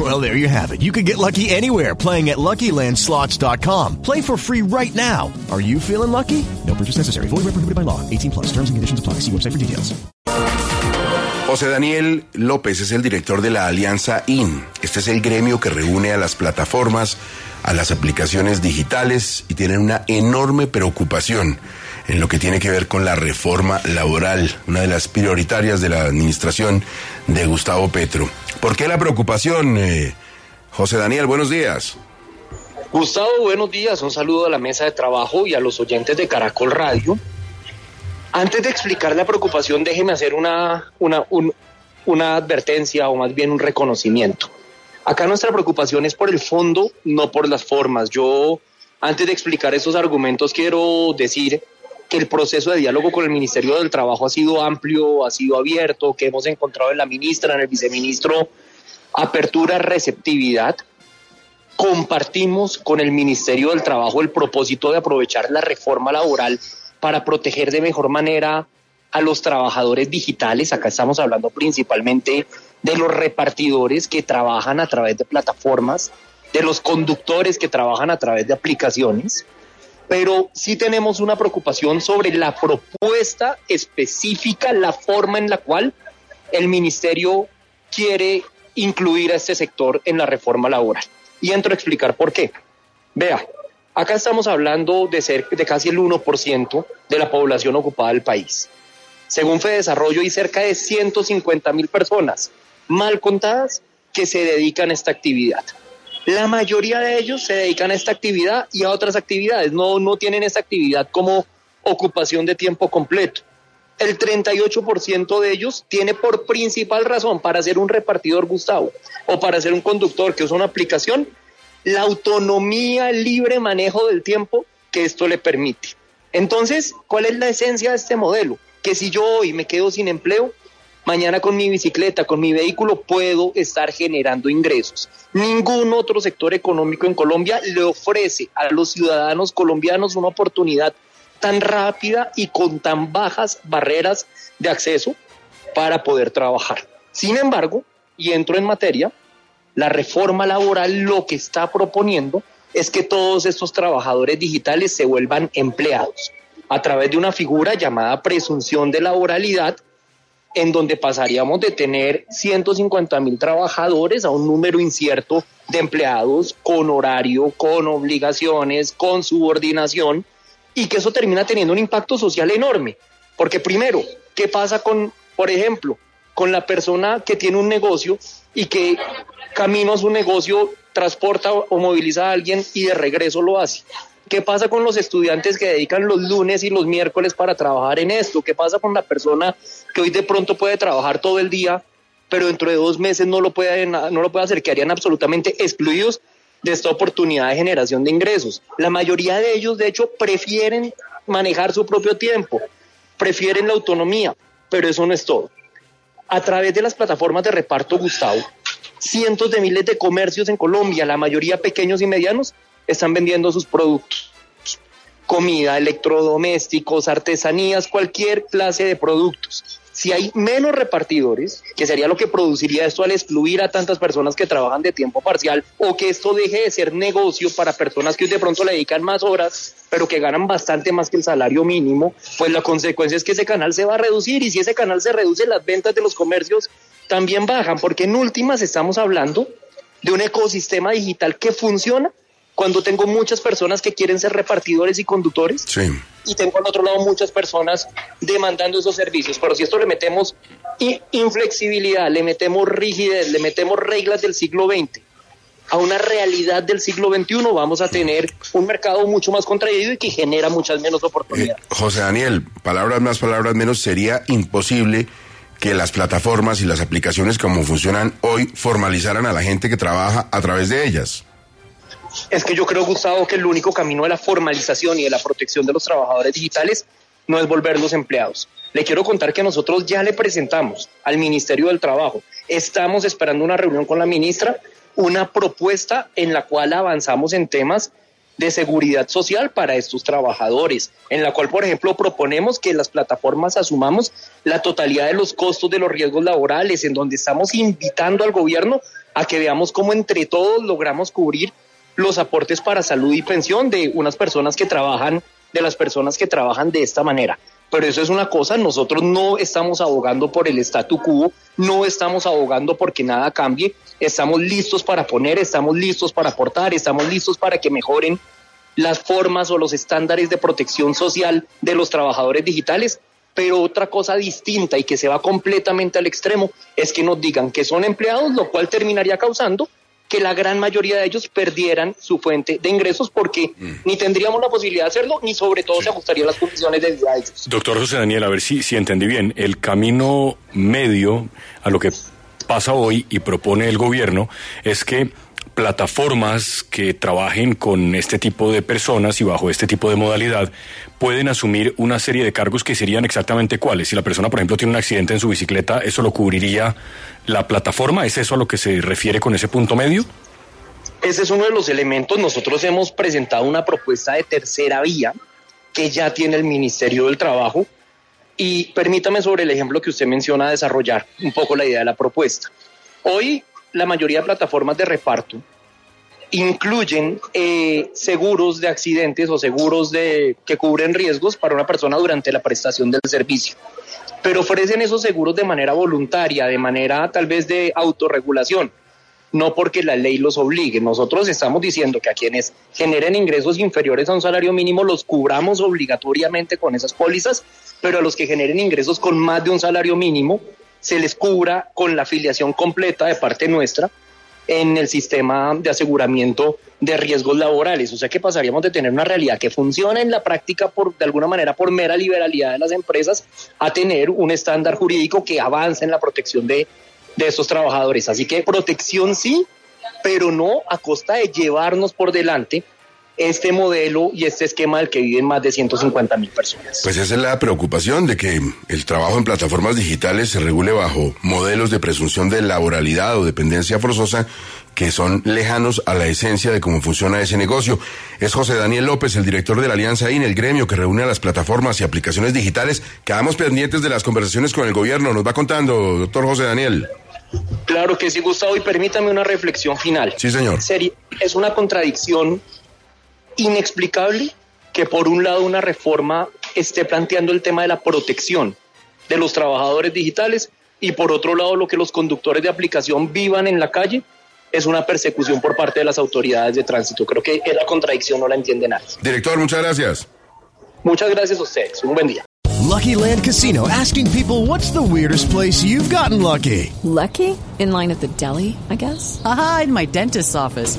Well, there you have it. You can get lucky anywhere playing at LuckyLandSlots.com. Play for free right now. Are you feeling lucky? No purchase necessary. Void where prohibited by law. 18 plus. Terms and conditions apply. See website for details. José Daniel López es el director de la Alianza IN. Este es el gremio que reúne a las plataformas, a las aplicaciones digitales y tienen una enorme preocupación en lo que tiene que ver con la reforma laboral, una de las prioritarias de la administración de Gustavo Petro. ¿Por qué la preocupación, eh, José Daniel? Buenos días. Gustavo, buenos días. Un saludo a la mesa de trabajo y a los oyentes de Caracol Radio. Antes de explicar la preocupación, déjeme hacer una, una, un- una advertencia o más bien un reconocimiento. Acá nuestra preocupación es por el fondo, no por las formas. Yo, antes de explicar esos argumentos, quiero decir que el proceso de diálogo con el Ministerio del Trabajo ha sido amplio, ha sido abierto, que hemos encontrado en la ministra, en el viceministro, apertura, receptividad. Compartimos con el Ministerio del Trabajo el propósito de aprovechar la reforma laboral para proteger de mejor manera a los trabajadores digitales. Acá estamos hablando principalmente de los repartidores que trabajan a través de plataformas, de los conductores que trabajan a través de aplicaciones. Pero sí tenemos una preocupación sobre la propuesta específica, la forma en la cual el ministerio quiere incluir a este sector en la reforma laboral. Y entro a explicar por qué. Vea, acá estamos hablando de, ser, de casi el 1% de la población ocupada del país. Según Fedesarrollo, hay cerca de 150 mil personas mal contadas que se dedican a esta actividad. La mayoría de ellos se dedican a esta actividad y a otras actividades. No, no tienen esta actividad como ocupación de tiempo completo. El 38% de ellos tiene por principal razón para ser un repartidor Gustavo o para ser un conductor que usa una aplicación la autonomía, el libre manejo del tiempo que esto le permite. Entonces, ¿cuál es la esencia de este modelo? Que si yo hoy me quedo sin empleo, mañana con mi bicicleta, con mi vehículo, puedo estar generando ingresos. Ningún otro sector económico en Colombia le ofrece a los ciudadanos colombianos una oportunidad tan rápida y con tan bajas barreras de acceso para poder trabajar. Sin embargo, y entro en materia, la reforma laboral lo que está proponiendo es que todos estos trabajadores digitales se vuelvan empleados a través de una figura llamada presunción de laboralidad, en donde pasaríamos de tener 150 mil trabajadores a un número incierto de empleados con horario, con obligaciones, con subordinación, y que eso termina teniendo un impacto social enorme. Porque primero, ¿qué pasa con, por ejemplo, con la persona que tiene un negocio y que camino a su negocio transporta o moviliza a alguien y de regreso lo hace? ¿Qué pasa con los estudiantes que dedican los lunes y los miércoles para trabajar en esto? ¿Qué pasa con la persona que hoy de pronto puede trabajar todo el día, pero dentro de dos meses no lo puede, no lo puede hacer? Quedarían absolutamente excluidos de esta oportunidad de generación de ingresos. La mayoría de ellos, de hecho, prefieren manejar su propio tiempo, prefieren la autonomía, pero eso no es todo. A través de las plataformas de reparto Gustavo, cientos de miles de comercios en Colombia, la mayoría pequeños y medianos, están vendiendo sus productos. Comida, electrodomésticos, artesanías, cualquier clase de productos. Si hay menos repartidores, que sería lo que produciría esto al excluir a tantas personas que trabajan de tiempo parcial, o que esto deje de ser negocio para personas que de pronto le dedican más horas, pero que ganan bastante más que el salario mínimo, pues la consecuencia es que ese canal se va a reducir y si ese canal se reduce, las ventas de los comercios también bajan, porque en últimas estamos hablando de un ecosistema digital que funciona cuando tengo muchas personas que quieren ser repartidores y conductores Sí. y tengo al otro lado muchas personas demandando esos servicios. Pero si esto le metemos inflexibilidad, le metemos rigidez, le metemos reglas del siglo XX a una realidad del siglo XXI, vamos a tener un mercado mucho más contraído y que genera muchas menos Eh, oportunidades. José Daniel, palabras más, palabras menos, sería imposible que las plataformas y las aplicaciones como funcionan hoy formalizaran a la gente que trabaja a través de ellas. Es que yo creo, Gustavo, que el único camino de la formalización y de la protección de los trabajadores digitales no es volverlos empleados. Le quiero contar que nosotros ya le presentamos al Ministerio del Trabajo, estamos esperando una reunión con la ministra, una propuesta en la cual avanzamos en temas de seguridad social para estos trabajadores, en la cual, por ejemplo, proponemos que las plataformas asumamos la totalidad de los costos de los riesgos laborales, en donde estamos invitando al gobierno a que veamos cómo entre todos logramos cubrir los aportes para salud y pensión de unas personas que trabajan, de las personas que trabajan de esta manera. Pero eso es una cosa, nosotros no estamos abogando por el statu quo, no estamos abogando porque nada cambie, estamos listos para poner, estamos listos para aportar, estamos listos para que mejoren las formas o los estándares de protección social de los trabajadores digitales, pero otra cosa distinta y que se va completamente al extremo es que nos digan que son empleados, lo cual terminaría causando que la gran mayoría de ellos perdieran su fuente de ingresos porque Mm. ni tendríamos la posibilidad de hacerlo, ni sobre todo se ajustarían las condiciones de vida de ellos. Doctor José Daniel, a ver si, si entendí bien. El camino medio a lo que pasa hoy y propone el gobierno es que plataformas que trabajen con este tipo de personas y bajo este tipo de modalidad pueden asumir una serie de cargos que serían exactamente cuáles. Si la persona, por ejemplo, tiene un accidente en su bicicleta, ¿eso lo cubriría la plataforma? ¿Es eso a lo que se refiere con ese punto medio? Ese es uno de los elementos. Nosotros hemos presentado una propuesta de tercera vía que ya tiene el Ministerio del Trabajo. Y permítame sobre el ejemplo que usted menciona desarrollar un poco la idea de la propuesta. Hoy la mayoría de plataformas de reparto incluyen eh, seguros de accidentes o seguros de, que cubren riesgos para una persona durante la prestación del servicio. Pero ofrecen esos seguros de manera voluntaria, de manera tal vez de autorregulación no porque la ley los obligue. Nosotros estamos diciendo que a quienes generen ingresos inferiores a un salario mínimo los cubramos obligatoriamente con esas pólizas, pero a los que generen ingresos con más de un salario mínimo se les cubra con la afiliación completa de parte nuestra en el sistema de aseguramiento de riesgos laborales. O sea que pasaríamos de tener una realidad que funciona en la práctica por de alguna manera por mera liberalidad de las empresas a tener un estándar jurídico que avance en la protección de de trabajadores. Así que protección sí, pero no a costa de llevarnos por delante este modelo y este esquema del que viven más de 150 mil personas. Pues esa es la preocupación de que el trabajo en plataformas digitales se regule bajo modelos de presunción de laboralidad o dependencia forzosa que son lejanos a la esencia de cómo funciona ese negocio. Es José Daniel López, el director de la Alianza IN, el gremio que reúne a las plataformas y aplicaciones digitales. Quedamos pendientes de las conversaciones con el gobierno. Nos va contando, doctor José Daniel. Claro que sí, Gustavo, y permítame una reflexión final. Sí, señor. Sería, es una contradicción inexplicable que por un lado una reforma esté planteando el tema de la protección de los trabajadores digitales y por otro lado lo que los conductores de aplicación vivan en la calle es una persecución por parte de las autoridades de tránsito. Creo que esa contradicción no la entiende nadie. Director, muchas gracias. Muchas gracias a ustedes. Un buen día. Lucky Land Casino asking people what's the weirdest place you've gotten lucky? Lucky? In line at the deli, I guess? Aha, in my dentist's office.